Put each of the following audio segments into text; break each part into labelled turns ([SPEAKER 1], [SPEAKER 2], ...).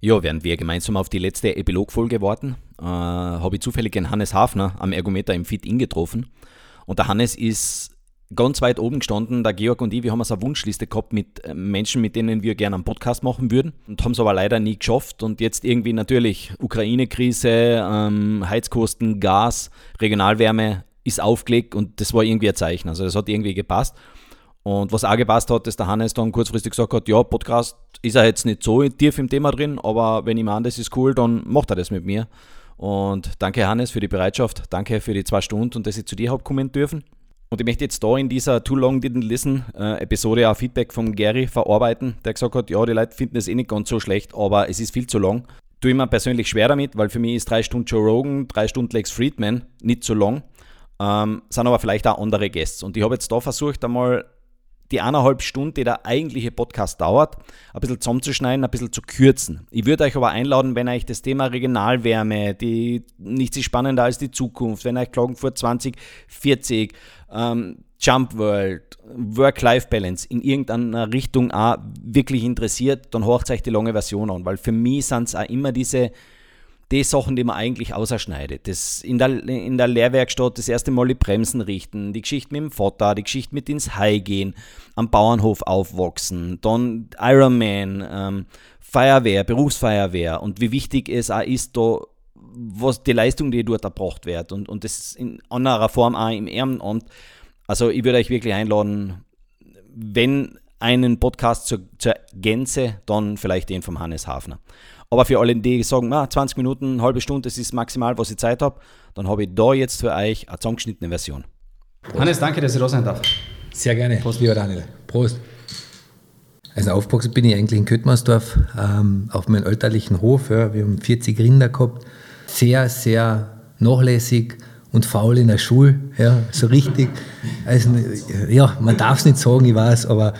[SPEAKER 1] Ja, während wir gemeinsam auf die letzte Epilogfolge warten, äh, habe ich zufällig den Hannes Hafner am Ergometer im Fit-In getroffen. Und der Hannes ist ganz weit oben gestanden. Der Georg und ich, wir haben so eine Wunschliste gehabt mit äh, Menschen, mit denen wir gerne einen Podcast machen würden und haben es aber leider nie geschafft. Und jetzt irgendwie natürlich Ukraine-Krise, ähm, Heizkosten, Gas, Regionalwärme ist aufgelegt und das war irgendwie ein Zeichen. Also das hat irgendwie gepasst. Und was auch gepasst hat, dass der Hannes dann kurzfristig gesagt hat, ja, Podcast ist er jetzt nicht so tief im Thema drin, aber wenn ich meine, das ist cool, dann macht er das mit mir. Und danke Hannes für die Bereitschaft, danke für die zwei Stunden und dass ich zu dir habe kommen dürfen. Und ich möchte jetzt da in dieser Too Long Didn't Listen äh, Episode auch Feedback von Gary verarbeiten, der gesagt hat, ja, die Leute finden es eh nicht ganz so schlecht, aber es ist viel zu lang. Tue ich mir persönlich schwer damit, weil für mich ist drei Stunden Joe Rogan, drei Stunden Lex Friedman nicht so lang. Ähm, sind aber vielleicht auch andere Gäste. Und ich habe jetzt da versucht, einmal die eineinhalb Stunden, die der eigentliche Podcast dauert, ein bisschen zusammenzuschneiden, ein bisschen zu kürzen. Ich würde euch aber einladen, wenn euch das Thema Regionalwärme, die nichts ist spannender als die Zukunft, wenn euch Klagenfurt 2040, ähm, Jump World, Work-Life-Balance in irgendeiner Richtung auch wirklich interessiert, dann hört euch die lange Version an, weil für mich sind es auch immer diese die Sachen, die man eigentlich auserschneidet. Das in, der, in der Lehrwerkstatt das erste Mal die Bremsen richten, die Geschichte mit dem Vater, die Geschichte mit ins Hai gehen, am Bauernhof aufwachsen, dann Ironman, ähm, Feuerwehr, Berufsfeuerwehr und wie wichtig es auch ist, da was die Leistung, die dort erbracht wird und, und das in anderer Form auch im Ehrenamt. Also ich würde euch wirklich einladen, wenn einen Podcast zur, zur Gänze, dann vielleicht den vom Hannes Hafner. Aber für alle, die sagen, ah, 20 Minuten, eine halbe Stunde, das ist maximal, was ich Zeit habe, dann habe ich da jetzt für euch eine zusammengeschnittene Version.
[SPEAKER 2] Prost. Hannes, danke, dass ich da sein darf.
[SPEAKER 3] Sehr gerne. Prost, lieber Daniel. Prost. Also aufgewachsen bin ich eigentlich in Köttmannsdorf ähm, auf meinem elterlichen Hof. Ja. Wir haben 40 Rinder gehabt. Sehr, sehr nachlässig und faul in der Schule. Ja, so richtig. Also, ja, man darf es nicht sagen, ich weiß, aber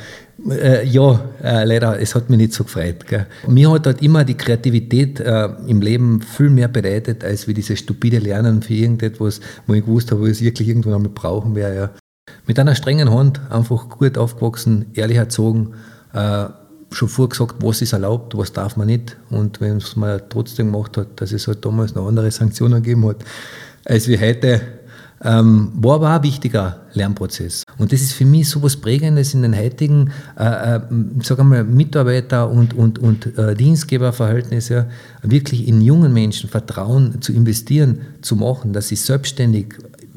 [SPEAKER 3] äh, ja, äh, leider, es hat mich nicht so gefreut. Gell. Mir hat halt immer die Kreativität äh, im Leben viel mehr bedeutet, als wie dieses stupide Lernen für irgendetwas, wo ich gewusst habe, wo ich es wirklich irgendwann einmal brauchen werde. Ja. Mit einer strengen Hand, einfach gut aufgewachsen, ehrlich erzogen, äh, schon vorgesagt, was ist erlaubt, was darf man nicht. Und wenn es man trotzdem gemacht hat, dass es halt damals noch andere Sanktionen gegeben hat, als wie heute, ähm, war aber auch ein wichtiger Lernprozess. Und das ist für mich so etwas Prägendes in den heutigen äh, äh, einmal, Mitarbeiter- und, und, und äh, Dienstgeberverhältnis, wirklich in jungen Menschen Vertrauen zu investieren, zu machen, dass sie selbstständig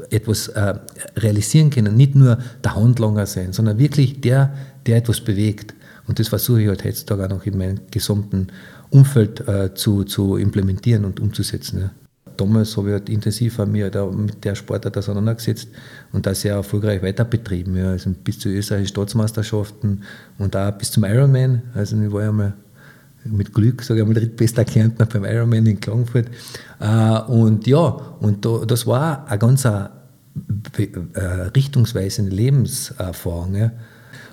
[SPEAKER 3] etwas äh, realisieren können. Nicht nur der Handlanger sein, sondern wirklich der, der etwas bewegt. Und das versuche ich halt heutzutage auch noch in meinem gesamten Umfeld äh, zu, zu implementieren und umzusetzen. Ja damals habe ich halt intensiver mir da mit der Sportart auseinandergesetzt und das sehr erfolgreich weiter betrieben. Ja. Also bis zu österreichischen Staatsmeisterschaften und auch bis zum Ironman. Also ich war ja mal mit Glück, sage ich mal, drittbester Kärntner beim Ironman in Klagenfurt. Äh, und ja, und das war eine ganz äh, richtungsweisende Lebenserfahrung. Ja.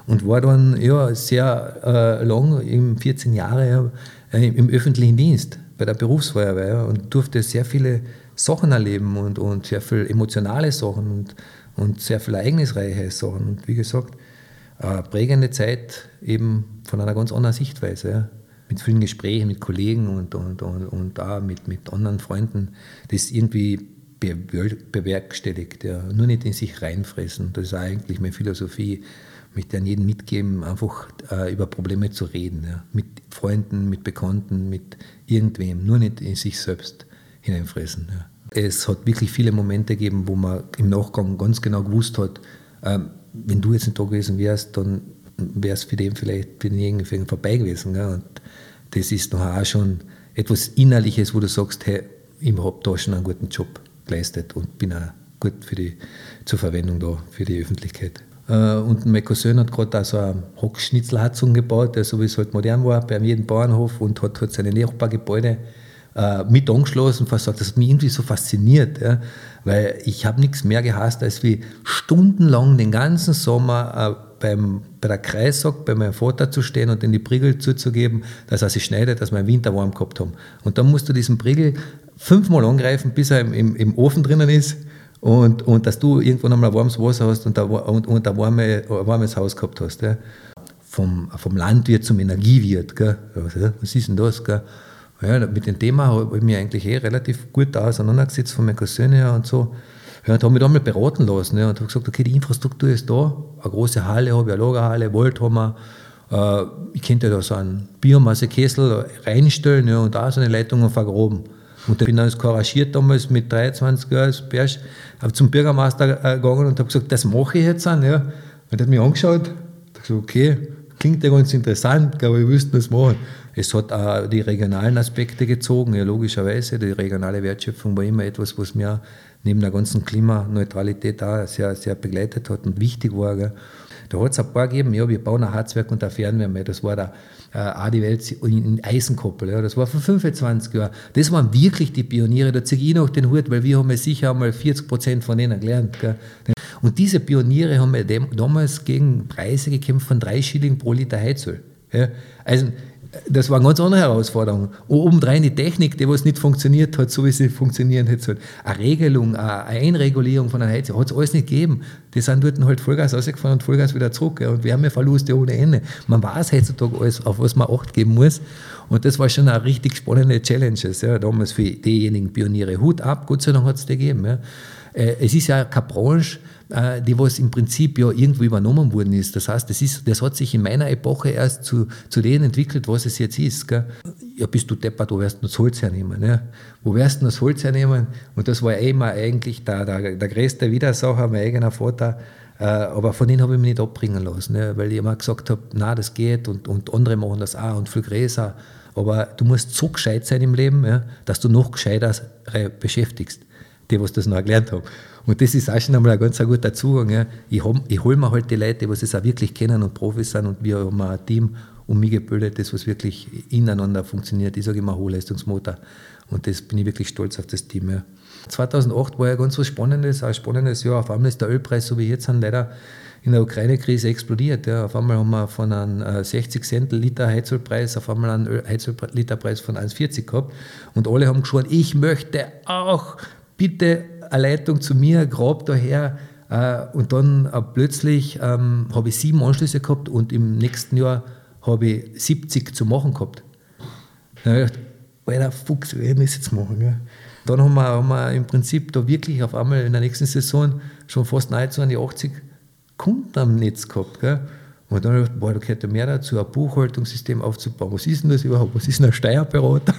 [SPEAKER 3] Und war dann ja, sehr äh, lang, 14 Jahre, im öffentlichen Dienst bei der Berufsfeuerwehr und durfte sehr viele Sachen erleben und, und sehr viele emotionale Sachen und, und sehr viele ereignisreiche Sachen. Und wie gesagt, eine prägende Zeit eben von einer ganz anderen Sichtweise. Ja. Mit vielen Gesprächen mit Kollegen und, und, und, und auch mit, mit anderen Freunden, das irgendwie bewerkstelligt, ja. nur nicht in sich reinfressen. Das ist eigentlich meine Philosophie möchte an jeden mitgeben, einfach äh, über Probleme zu reden. Ja. Mit Freunden, mit Bekannten, mit irgendwem, nur nicht in sich selbst hineinfressen. Ja. Es hat wirklich viele Momente gegeben, wo man im Nachgang ganz genau gewusst hat, ähm, wenn du jetzt nicht da gewesen wärst, dann wäre es für den vielleicht für denjenigen vorbei gewesen. Ja. Und das ist noch auch schon etwas Innerliches, wo du sagst, hey, ich habe da schon einen guten Job geleistet und bin auch gut für die, zur Verwendung da für die Öffentlichkeit. Äh, und mein Cousin hat gerade so eine Hockschnitzelheizung gebaut, so wie es halt modern war, bei jedem Bauernhof und hat halt seine Nachbargebäude äh, mit angeschlossen. Das hat mich irgendwie so fasziniert, ja, weil ich habe nichts mehr gehasst, als wie stundenlang den ganzen Sommer äh, beim, bei der Kreissack bei meinem Vater zu stehen und in die Prigel zuzugeben, dass er sich schneidet, dass wir im Winter warm gehabt haben. Und dann musst du diesen Prigel fünfmal angreifen, bis er im, im, im Ofen drinnen ist und, und dass du irgendwann einmal warmes Wasser hast und, und, und ein, warme, ein warmes Haus gehabt hast. Ja. Vom, vom Landwirt zum Energiewirt. Gell. Was ist denn das? Gell. Ja, mit dem Thema habe ich mich eigentlich eh relativ gut auseinandergesetzt von meinen Cousin her und so. Ja, und habe mich dann mal beraten lassen ja, und habe gesagt, okay, die Infrastruktur ist da, eine große Halle habe ich, eine Lagerhalle, Wald haben wir, äh, ich könnte da so einen Biomassekessel reinstellen ja, und da so eine Leitung vergraben. Und ich bin dann couragiert damals mit 23 Jahren als Bersch zum Bürgermeister äh, gegangen und habe gesagt, das mache ich jetzt an. Und er hat mich angeschaut, und gesagt, okay, klingt ja ganz interessant, aber ich wüsste das machen. Es hat auch die regionalen Aspekte gezogen, ja, logischerweise. Die regionale Wertschöpfung war immer etwas, was mir neben der ganzen Klimaneutralität auch sehr, sehr begleitet hat und wichtig war. Gell. Da hat es ein paar gegeben, ja, wir bauen ein Harzwerk und ein Fernwärme. Das war der äh, Adi Welt in Eisenkoppel. Ja, das war vor 25 Jahren. Das waren wirklich die Pioniere. Da ziehe ich noch den Hut, weil wir haben ja sicher einmal 40 Prozent von denen gelernt. Gell. Und diese Pioniere haben ja damals gegen Preise gekämpft von drei Schilling pro Liter Heizöl. Ja. Also das war eine ganz andere Herausforderung. Obendrein die Technik, die was nicht funktioniert hat, so wie sie funktionieren hätte. Eine Regelung, eine Einregulierung von einer Heizung, hat es alles nicht gegeben. Die sind dort halt Vollgas rausgefahren und Vollgas wieder zurück. Ja, und Wärmeverluste ohne Ende. Man weiß heutzutage alles, auf was man Acht geben muss. Und das war schon eine richtig spannende Challenge. Ja, damals für diejenigen Pioniere. Hut ab, Gott sei Dank hat es die gegeben. Ja. Äh, es ist ja keine Branche, äh, die was im Prinzip ja irgendwo übernommen worden ist. Das heißt, das, ist, das hat sich in meiner Epoche erst zu, zu dem entwickelt, was es jetzt ist. Gell? Ja, bist du deppert, wo wirst du das Holz hernehmen? Ja? Wo wirst du das Holz hernehmen? Und das war immer eigentlich der, der, der größte Widersacher, mein eigener Vater. Äh, aber von denen habe ich mich nicht abbringen lassen, ja? weil ich immer gesagt habe, na, das geht und, und andere machen das auch und viel größer. Aber du musst so gescheit sein im Leben, ja, dass du noch gescheiter beschäftigst, die, was das noch gelernt haben. Und das ist auch schon einmal ein ganz guter Zugang. Ja. Ich, ich hole mir halt die Leute, die es auch wirklich kennen und Profis sind und wir haben ein Team um mich gebildet, das was wirklich ineinander funktioniert. Ich sage immer Hochleistungsmotor und das bin ich wirklich stolz auf das Team. Ja. 2008 war ja ganz was Spannendes, ein spannendes Jahr. Auf einmal ist der Ölpreis, so wie jetzt, leider in der Ukraine-Krise explodiert. Ja. Auf einmal haben wir von einem 60 äh, Cent Liter Heizölpreis auf einmal einen Heizölliterpreis von 1,40 gehabt. Und alle haben geschworen, ich möchte auch bitte eine Leitung zu mir, grab daher. Äh, und dann äh, plötzlich ähm, habe ich sieben Anschlüsse gehabt und im nächsten Jahr habe ich 70 zu machen gehabt. Dann habe ich gedacht, Alter, Fuchs, wir müssen jetzt machen. Gell? Dann haben wir, haben wir im Prinzip da wirklich auf einmal in der nächsten Saison schon fast nahezu an die 80 Kunden am Netz gehabt. Gell? Und dann habe ich gedacht, boah, da gehört mehr dazu, ein Buchhaltungssystem aufzubauen. Was ist denn das überhaupt? Was ist denn ein Steuerberater?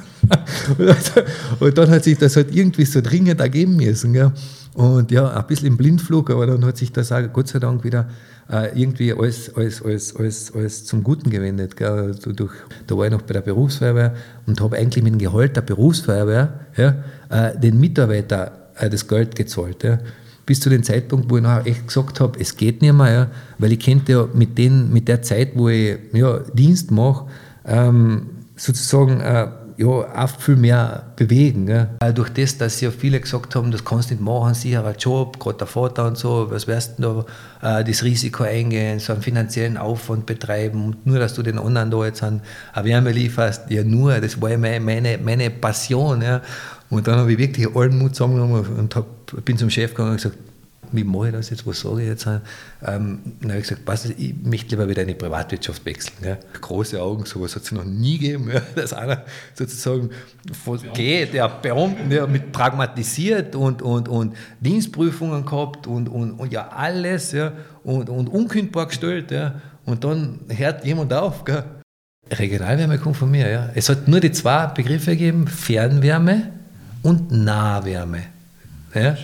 [SPEAKER 3] und dann hat sich das halt irgendwie so dringend ergeben müssen. Gell? Und ja, ein bisschen im Blindflug, aber dann hat sich das auch Gott sei Dank wieder äh, irgendwie alles, alles, alles, alles, alles zum Guten gewendet. Gell? Also durch, da war ich noch bei der Berufsfeuerwehr und habe eigentlich mit dem Gehalt der Berufsfeuerwehr ja, äh, den Mitarbeiter äh, das Geld gezahlt. Ja bis zu dem Zeitpunkt, wo ich nachher echt gesagt habe, es geht nicht mehr, ja, weil ich könnte ja mit, den, mit der Zeit, wo ich ja, Dienst mache, ähm, sozusagen äh, ja, oft viel mehr bewegen. Ja. Durch das, dass ja viele gesagt haben, das kannst du nicht machen, sicherer Job, gerade der Vater und so, was wirst du da äh, das Risiko eingehen, so einen finanziellen Aufwand betreiben nur, dass du den anderen da jetzt an Wärme lieferst, ja nur, das war ja meine, meine, meine Passion. Ja. Und dann habe ich wirklich allen Mut zusammengenommen und hab, bin zum Chef gegangen und gesagt, wie mache ich das jetzt, was sage ich jetzt? Ähm, dann habe ich gesagt, was, ich möchte lieber wieder in die Privatwirtschaft wechseln. Ja. Große Augen, sowas hat es noch nie gegeben, ja, dass einer sozusagen geht, der Beamten, der mit pragmatisiert und, und, und Dienstprüfungen gehabt und, und, und ja alles ja, und, und unkündbar gestellt. Ja. Und dann hört jemand auf. Gell. Regionalwärme kommt von mir. Ja. Es hat nur die zwei Begriffe gegeben, Fernwärme und Nahwärme. Ja?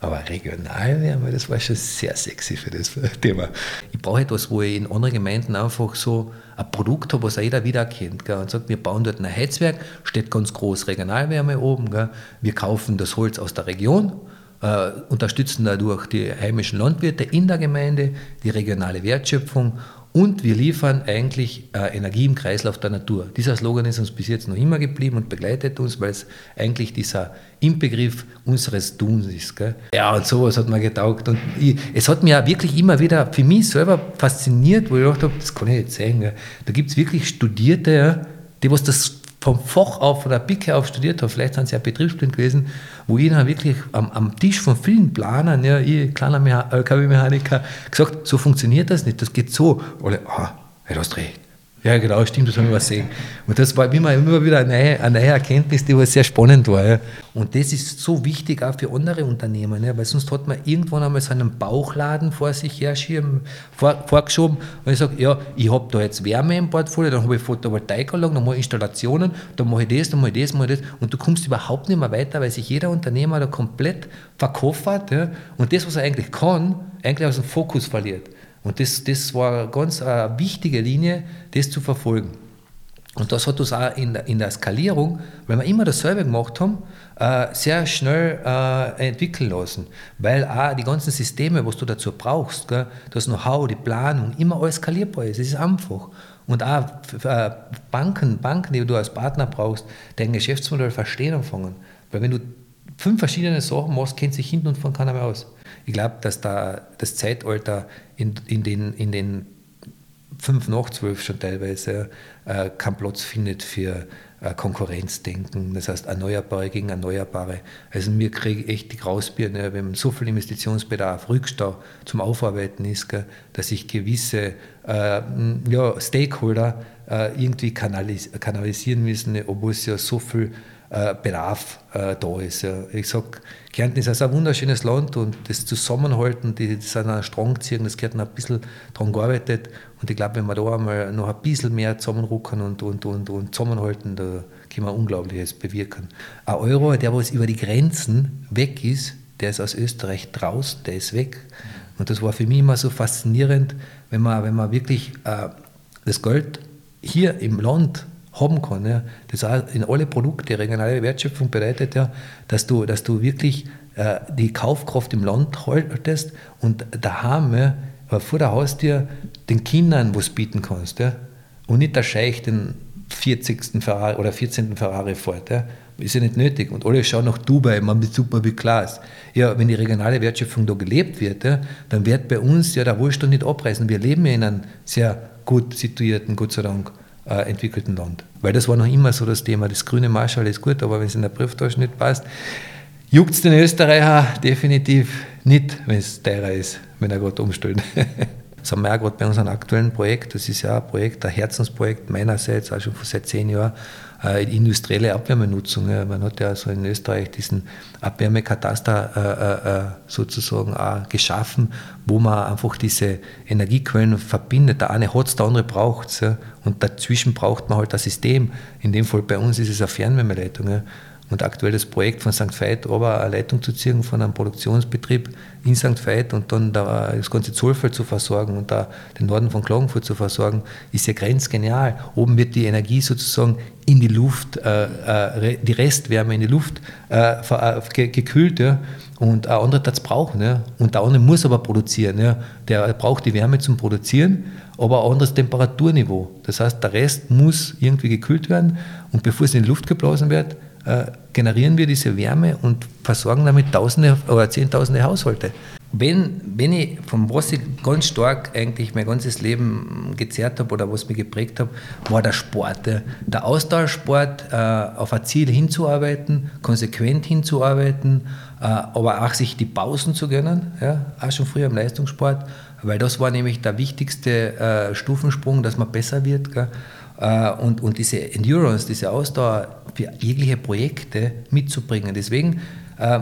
[SPEAKER 3] Aber Regionalwärme, das war schon sehr sexy für das Thema. Ich brauche etwas, wo ich in anderen Gemeinden einfach so ein Produkt habe, was jeder wiedererkennt. Gell? Und sagt, wir bauen dort ein Heizwerk, steht ganz groß Regionalwärme oben. Gell? Wir kaufen das Holz aus der Region, äh, unterstützen dadurch die heimischen Landwirte in der Gemeinde, die regionale Wertschöpfung und wir liefern eigentlich äh, Energie im Kreislauf der Natur. Dieser Slogan ist uns bis jetzt noch immer geblieben und begleitet uns, weil es eigentlich dieser Inbegriff unseres Tuns ist. Gell? Ja, und sowas hat mir getaugt. Und ich, es hat mir wirklich immer wieder für mich selber fasziniert, wo ich gedacht habe, das kann ich nicht sagen. Gell? Da gibt es wirklich Studierte, die was das vom Fach auf, von der Picke auf studiert habe, vielleicht sind sie ja betriebsblind gewesen, wo ich dann wirklich am, am Tisch von vielen Planern, ja, ich, kleiner LKW-Mechaniker, gesagt, so funktioniert das nicht, das geht so. Alle, ah, du hast recht, Ja, genau, stimmt, das haben wir gesehen. Und das war immer, immer wieder eine neue, eine neue Erkenntnis, die sehr spannend war. Ja. Und das ist so wichtig auch für andere Unternehmen, ja, weil sonst hat man irgendwann einmal so einen Bauchladen vor sich herschieben, vor, vorgeschoben und ich sage, ja, ich habe da jetzt Wärme im Portfolio, dann habe ich Photovoltaikanlagen, dann mache ich Installationen, dann mache ich das, dann mache ich das, mache ich das und du kommst überhaupt nicht mehr weiter, weil sich jeder Unternehmer da komplett verkoffert ja, und das, was er eigentlich kann, eigentlich aus dem Fokus verliert. Und das, das war ganz eine äh, wichtige Linie, das zu verfolgen. Und das hat uns auch in der, in der Skalierung, weil wir immer dasselbe gemacht haben, äh, sehr schnell äh, entwickeln lassen. Weil auch die ganzen Systeme, was du dazu brauchst, das Know-how, die Planung, immer alles skalierbar ist. Es ist einfach. Und auch Banken, Banken, die du als Partner brauchst, dein Geschäftsmodell verstehen anfangen. Weil wenn du fünf verschiedene Sachen machst, kennt sich hinten und vorne keiner mehr aus. Ich glaube, dass da das Zeitalter in, in, den, in den fünf nach zwölf schon teilweise äh, keinen Platz findet für äh, Konkurrenzdenken, das heißt Erneuerbare gegen Erneuerbare. Also mir kriege echt die Grausbirne, wenn so viel Investitionsbedarf, Rückstau zum Aufarbeiten ist, gell, dass ich gewisse äh, ja, Stakeholder äh, irgendwie kanalis kanalisieren müssen, obwohl es ja so viel äh, Bedarf äh, da ist. Ja. Ich sage, Kärnten ist also ein wunderschönes Land und das Zusammenhalten, die, das sind ein Strang ziehen, das gehört noch ein bisschen daran gearbeitet. Und ich glaube, wenn wir da einmal noch ein bisschen mehr zusammenrucken und, und, und, und zusammenhalten, da können wir Unglaubliches bewirken. Ein Euro, der was über die Grenzen weg ist, der ist aus Österreich draußen, der ist weg. Und das war für mich immer so faszinierend, wenn man, wenn man wirklich äh, das Geld hier im Land haben kann. Ja. Das auch in alle Produkte, regionale Wertschöpfung bedeutet ja, dass du, dass du wirklich äh, die Kaufkraft im Land haltest und daheim ja, vor der Haustür den Kindern was bieten kannst. Ja. Und nicht der Scheich den 40. Ferrari oder 14. Ferrari fährt. Ja. Ist ja nicht nötig. Und alle schauen nach Dubai, man mit super wie Glas. Ja, wenn die regionale Wertschöpfung da gelebt wird, ja, dann wird bei uns ja der Wohlstand nicht abreißen. Wir leben ja in einem sehr gut situierten, Gott sei Dank, äh, entwickelten Land. Weil das war noch immer so das Thema. Das grüne Marschall ist gut, aber wenn es in der Brieftasche nicht passt, juckt es den Österreicher definitiv nicht, wenn es teurer ist, wenn er gerade umstellt. Das haben wir auch gerade bei unserem aktuellen Projekt. Das ist ja ein Projekt, ein Herzensprojekt meinerseits, auch schon seit zehn Jahren, industrielle Abwärmenutzung. Man hat ja so in Österreich diesen Abwärmekataster äh, äh, äh, sozusagen auch geschaffen, wo man einfach diese Energiequellen verbindet. Der eine hat es, der andere braucht es. Und dazwischen braucht man halt ein System. In dem Fall bei uns ist es eine Fernwärmeleitung. Und aktuell das Projekt von St. Veit, aber eine Leitung zu ziehen von einem Produktionsbetrieb in St. Veit und dann da das ganze Zollfeld zu versorgen und da den Norden von Klagenfurt zu versorgen, ist ja grenzgenial. Oben wird die Energie sozusagen in die Luft, äh, äh, die Restwärme in die Luft äh, äh gekühlt. Ja. Und ein anderer das brauchen. Ja. Und der andere muss aber produzieren. Ja. Der braucht die Wärme zum Produzieren, aber ein anderes Temperaturniveau. Das heißt, der Rest muss irgendwie gekühlt werden und bevor es in die Luft geblasen wird, generieren wir diese Wärme und versorgen damit Tausende oder Zehntausende Haushalte. Wenn, wenn ich, von was ich ganz stark eigentlich mein ganzes Leben gezerrt habe oder was mich geprägt habe, war der Sport. Der Ausdauersport, äh, auf ein Ziel hinzuarbeiten, konsequent hinzuarbeiten, äh, aber auch sich die Pausen zu gönnen, ja, auch schon früher im Leistungssport, weil das war nämlich der wichtigste äh, Stufensprung, dass man besser wird. Gell? Äh, und, und diese Endurance, diese Ausdauer für jegliche Projekte mitzubringen. Deswegen, äh,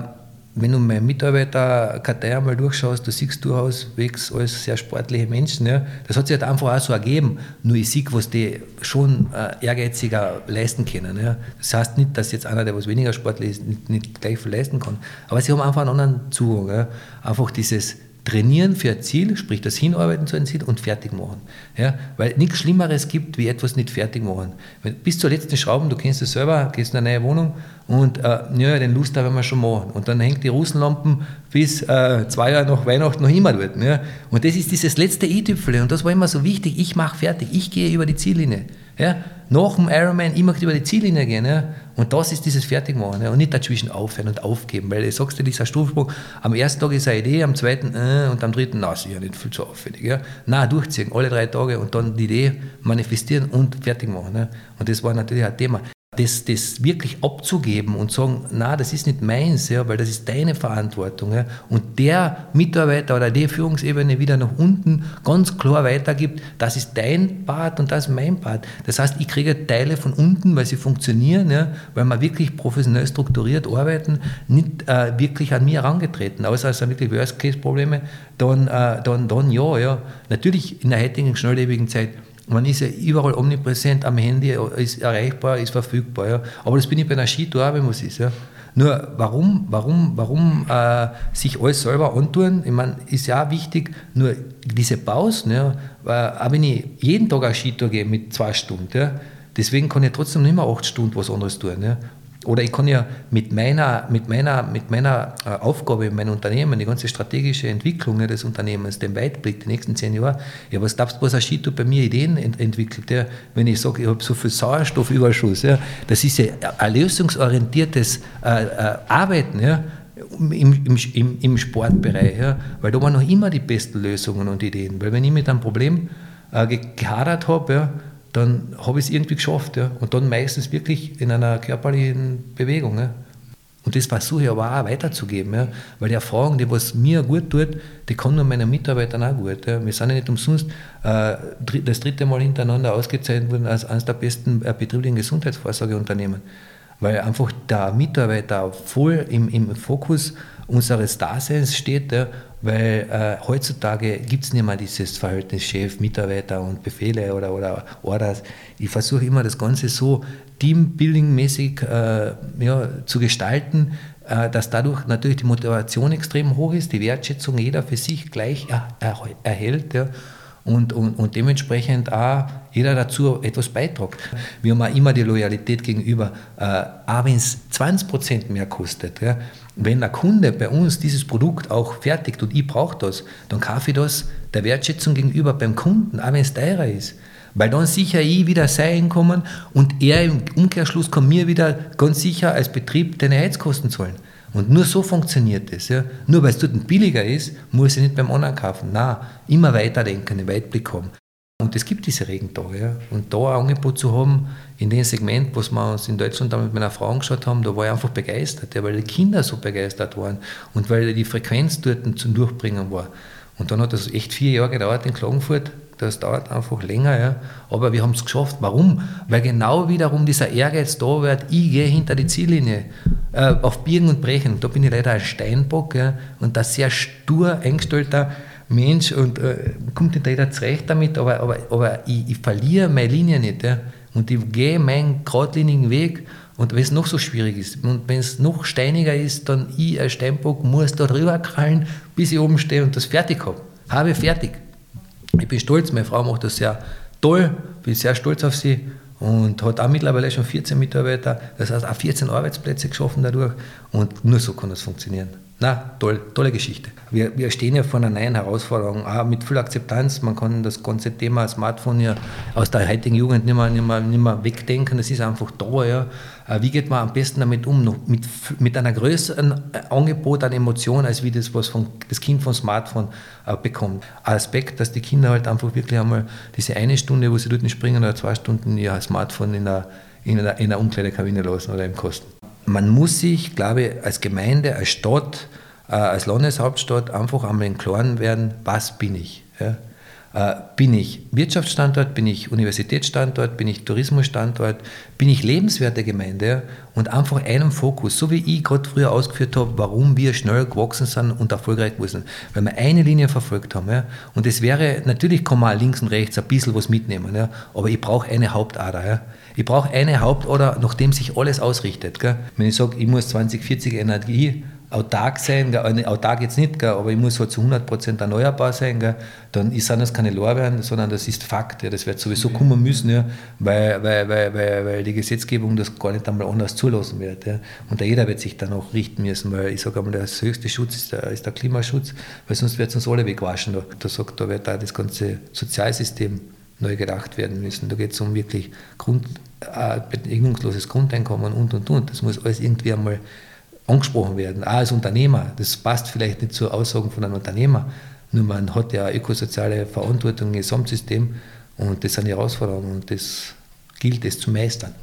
[SPEAKER 3] wenn du meine Mitarbeiterkartei einmal durchschaust, du siehst durchaus alles sehr sportliche Menschen. Ja. Das hat sich halt einfach auch so ergeben. Nur ich sehe, was die schon äh, ehrgeiziger leisten können. Ja. Das heißt nicht, dass jetzt einer, der was weniger sportlich ist, nicht, nicht gleich viel leisten kann. Aber sie haben einfach einen anderen Zugang. Ja. Einfach dieses trainieren für ein Ziel, sprich das Hinarbeiten zu einem Ziel und fertig machen. Ja, weil nichts Schlimmeres gibt, wie etwas nicht fertig machen. Wenn, bis zur letzten Schrauben, du kennst es selber, gehst in eine neue Wohnung und äh, ja, den Lust werden wir schon machen. Und dann hängt die Russenlampen bis äh, zwei Jahre nach Weihnachten noch immer dort. Ja. Und das ist dieses letzte i-Tüpfel und das war immer so wichtig, ich mache fertig, ich gehe über die Ziellinie. Ja. Nach dem Ironman immer über die Ziellinie gehen. Ja. Und das ist dieses Fertigmachen ja, und nicht dazwischen aufhören und aufgeben, weil du sagst dir, dieser Stufensprung, am ersten Tag ist eine Idee, am zweiten äh, und am dritten, na, sicher nicht viel zu aufwendig. Ja. Na, durchziehen, alle drei Tage und dann die Idee manifestieren und fertig machen. Ja. Und das war natürlich ein Thema. Das, das wirklich abzugeben und sagen, na, das ist nicht meins, ja, weil das ist deine Verantwortung. Ja, und der Mitarbeiter oder die Führungsebene wieder nach unten ganz klar weitergibt, das ist dein Part und das ist mein Part. Das heißt, ich kriege Teile von unten, weil sie funktionieren, ja, weil wir wirklich professionell strukturiert arbeiten, nicht äh, wirklich an mir herangetreten, außer es sind wirklich Worst-Case-Probleme, dann, äh, dann, dann ja, ja. Natürlich in der heutigen schnelllebigen Zeit man ist ja überall omnipräsent am Handy, ist erreichbar, ist verfügbar. Ja. Aber das bin ich bei einer Skitour wenn was ist. Ja. Nur warum, warum, warum äh, sich alles selber antun? Ich meine, ist ja auch wichtig, nur diese Pausen, ja, auch wenn ich jeden Tag eine Skitour gehe mit zwei Stunden, ja, deswegen kann ich trotzdem nicht mehr acht Stunden was anderes tun. Ja. Oder ich kann ja mit meiner, mit meiner, mit meiner äh, Aufgabe in meinem Unternehmen, die ganze strategische Entwicklung des Unternehmens, den Weitblick, die nächsten zehn Jahre, ja, was glaubst du, was Aschito bei mir Ideen ent entwickelt? Ja? Wenn ich sage, ich habe so viel Sauerstoffüberschuss, ja? das ist ja ein lösungsorientiertes äh, äh, Arbeiten, ja? Im, im, im, im Sportbereich, ja? weil da waren noch immer die besten Lösungen und Ideen. Weil wenn ich mit einem Problem äh, gehadert habe, ja, dann habe ich es irgendwie geschafft. Ja. Und dann meistens wirklich in einer körperlichen Bewegung. Ja. Und das versuche ich aber auch weiterzugeben, ja. weil die Erfahrung, die was mir gut tut, die kann nur meinen Mitarbeitern auch gut. Ja. Wir sind ja nicht umsonst äh, das dritte Mal hintereinander ausgezeichnet worden als eines der besten äh, betrieblichen Gesundheitsvorsorgeunternehmen, weil einfach der Mitarbeiter voll im, im Fokus unseres Daseins steht ja, weil äh, heutzutage gibt es nicht mehr dieses Verhältnis Chef, Mitarbeiter und Befehle oder, oder Orders. Ich versuche immer das Ganze so teambuilding-mäßig äh, ja, zu gestalten, äh, dass dadurch natürlich die Motivation extrem hoch ist, die Wertschätzung jeder für sich gleich er, er, erhält. Ja und, und, und dementsprechend auch jeder dazu etwas beiträgt. Wir haben auch immer die Loyalität gegenüber, äh, auch wenn es 20% mehr kostet. Ja, wenn der Kunde bei uns dieses Produkt auch fertigt und ich brauche das, dann kaufe ich das der Wertschätzung gegenüber beim Kunden, auch wenn es teurer ist. Weil dann sicher ich wieder sein kommen und er im Umkehrschluss kann mir wieder ganz sicher als Betrieb deine Heizkosten zahlen. Und nur so funktioniert das. Ja. Nur weil es dort billiger ist, muss ich nicht beim anderen kaufen. Nein, immer weiterdenken, einen Weitblick haben. Und es gibt diese Regentage. Ja. Und da ein Angebot zu haben, in dem Segment, was wir uns in Deutschland da mit meiner Frau angeschaut haben, da war ich einfach begeistert, ja, weil die Kinder so begeistert waren und weil die Frequenz dort zum Durchbringen war. Und dann hat das echt vier Jahre gedauert in Klagenfurt. Das dauert einfach länger, ja. aber wir haben es geschafft. Warum? Weil genau wiederum dieser Ehrgeiz da wird, ich gehe hinter die Ziellinie, äh, auf Biegen und Brechen. Da bin ich leider ein Steinbock ja, und ein sehr stur eingestellter Mensch und äh, kommt nicht jeder zurecht damit, aber, aber, aber ich, ich verliere meine Linie nicht. Ja. Und ich gehe meinen geradlinigen Weg. Und wenn es noch so schwierig ist und wenn es noch steiniger ist, dann ich als Steinbock muss da drüber krallen, bis ich oben stehe und das fertig habe. Habe fertig. Ich bin stolz, meine Frau macht das sehr toll, bin sehr stolz auf sie und hat auch mittlerweile schon 14 Mitarbeiter, das heißt auch 14 Arbeitsplätze geschaffen dadurch und nur so kann das funktionieren. Na, toll, tolle Geschichte. Wir, wir stehen ja vor einer neuen Herausforderung, auch mit viel Akzeptanz. Man kann das ganze Thema Smartphone ja aus der heutigen Jugend nicht mehr, nicht mehr, nicht mehr wegdenken. Das ist einfach da. Ja. Äh, wie geht man am besten damit um? Noch mit, mit einer größeren äh, Angebot an Emotionen, als wie das, was von, das Kind vom Smartphone äh, bekommt. Aspekt, dass die Kinder halt einfach wirklich einmal diese eine Stunde, wo sie dort springen, oder zwei Stunden ihr Smartphone in der, in in Umkleidekabine lassen oder im Kosten man muss sich, glaube ich, als Gemeinde, als Stadt, äh, als Landeshauptstadt einfach einmal im Klaren werden, was bin ich. Ja? Äh, bin ich Wirtschaftsstandort, bin ich Universitätsstandort, bin ich Tourismusstandort, bin ich lebenswerte Gemeinde und einfach einen Fokus, so wie ich gerade früher ausgeführt habe, warum wir schnell gewachsen sind und erfolgreich sind, weil wir eine Linie verfolgt haben. Ja? Und es wäre, natürlich kann man links und rechts ein bisschen was mitnehmen, ja? aber ich brauche eine Hauptader. Ja? Ich brauche eine Hauptader, nach dem sich alles ausrichtet. Gell? Wenn ich sage, ich muss 2040 Energie autark sein, gell? autark jetzt nicht, gell? aber ich muss halt zu 100% erneuerbar sein, gell? dann sind das keine Lorbeeren, sondern das ist Fakt. Ja? Das wird sowieso kommen müssen, ja? weil, weil, weil, weil, weil die Gesetzgebung das gar nicht einmal anders zulassen wird. Ja? Und jeder wird sich dann auch richten müssen, weil ich sage einmal, der höchste Schutz ist der, ist der Klimaschutz, weil sonst wird es uns alle wegwaschen. Da, da sagt, da wird da das ganze Sozialsystem neu gedacht werden müssen. Da geht es um wirklich Grund, äh, bedingungsloses Grundeinkommen und und und. Das muss alles irgendwie einmal angesprochen werden. Auch als Unternehmer. Das passt vielleicht nicht zur Aussagen von einem Unternehmer. Nur man hat ja ökosoziale Verantwortung im Gesamtsystem und das sind die Herausforderungen und das gilt es zu meistern.